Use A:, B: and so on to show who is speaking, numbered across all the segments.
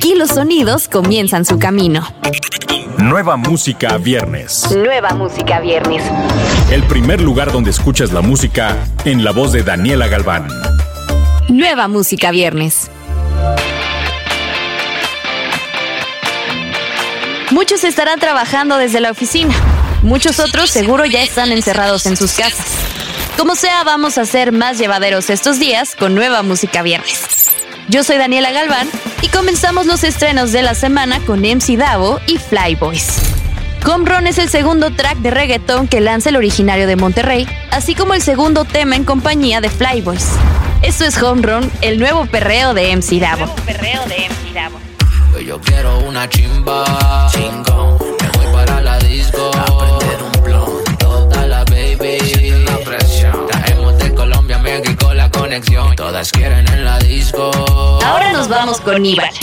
A: Aquí los sonidos comienzan su camino.
B: Nueva música viernes.
A: Nueva música viernes.
B: El primer lugar donde escuchas la música en la voz de Daniela Galván.
A: Nueva música viernes. Muchos estarán trabajando desde la oficina. Muchos otros seguro ya están encerrados en sus casas. Como sea, vamos a hacer más llevaderos estos días con nueva música viernes. Yo soy Daniela Galván y comenzamos los estrenos de la semana con MC Davo y Flyboys. Home Run es el segundo track de reggaetón que lanza el originario de Monterrey, así como el segundo tema en compañía de Flyboys. Esto es Home Run, el nuevo perreo de MC Davo.
C: perreo de MC Davo. Yo quiero una chimba, chingón. Me voy para la disco, a prender un blon. Toda la baby, la presión. Traemos de Colombia, México la conexión. Todas quieren en la disco.
A: Nos vamos con Ibar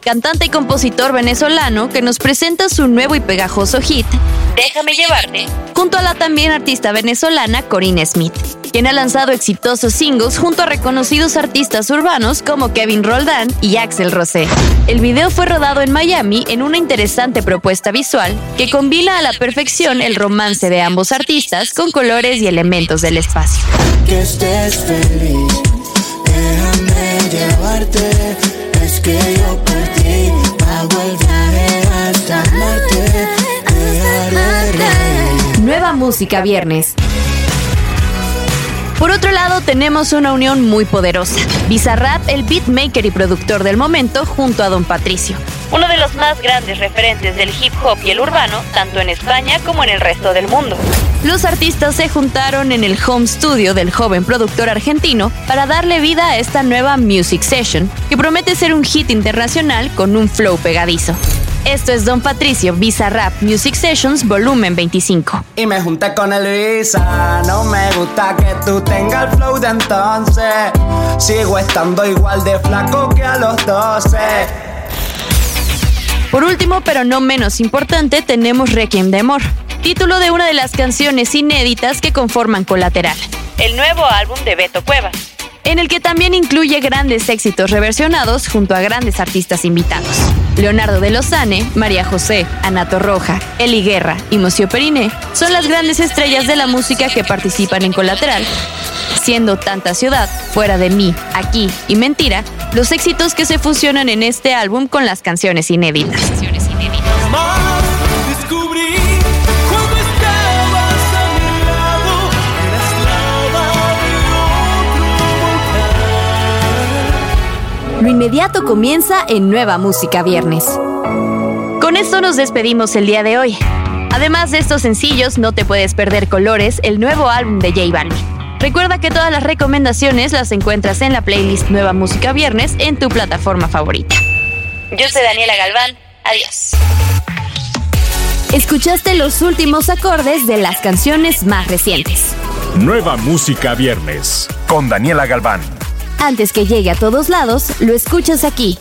A: cantante y compositor venezolano que nos presenta su nuevo y pegajoso hit, Déjame llevarte, junto a la también artista venezolana Corinne Smith, quien ha lanzado exitosos singles junto a reconocidos artistas urbanos como Kevin Roldán y Axel Rosé. El video fue rodado en Miami en una interesante propuesta visual que combina a la perfección el romance de ambos artistas con colores y elementos del espacio.
D: Que estés feliz, yo
A: Nueva música viernes. Por otro lado, tenemos una unión muy poderosa. Bizarrap, el beatmaker y productor del momento, junto a Don Patricio. Uno de los más grandes referentes del hip hop y el urbano, tanto en España como en el resto del mundo. Los artistas se juntaron en el home studio del joven productor argentino para darle vida a esta nueva Music Session, que promete ser un hit internacional con un flow pegadizo. Esto es Don Patricio Visa Rap Music Sessions Volumen 25.
E: Y me junté con el Visa, no me gusta que tú tengas el flow de entonces. Sigo estando igual de flaco que a los 12.
A: Por último, pero no menos importante, tenemos Requiem de Amor, título de una de las canciones inéditas que conforman Colateral, el nuevo álbum de Beto Cuevas, en el que también incluye grandes éxitos reversionados junto a grandes artistas invitados. Leonardo de Lozane, María José, Anato Roja, Eli Guerra y Mocio Periné son las grandes estrellas de la música que participan en Colateral. Siendo tanta ciudad, fuera de mí, aquí y mentira, los éxitos que se fusionan en este álbum con las canciones inéditas. Lo inmediato comienza en Nueva Música Viernes. Con esto nos despedimos el día de hoy. Además de estos sencillos, no te puedes perder Colores, el nuevo álbum de J Balvin. Recuerda que todas las recomendaciones las encuentras en la playlist Nueva Música Viernes en tu plataforma favorita. Yo soy Daniela Galván. Adiós. Escuchaste los últimos acordes de las canciones más recientes.
B: Nueva Música Viernes con Daniela Galván.
A: Antes que llegue a todos lados, lo escuchas aquí,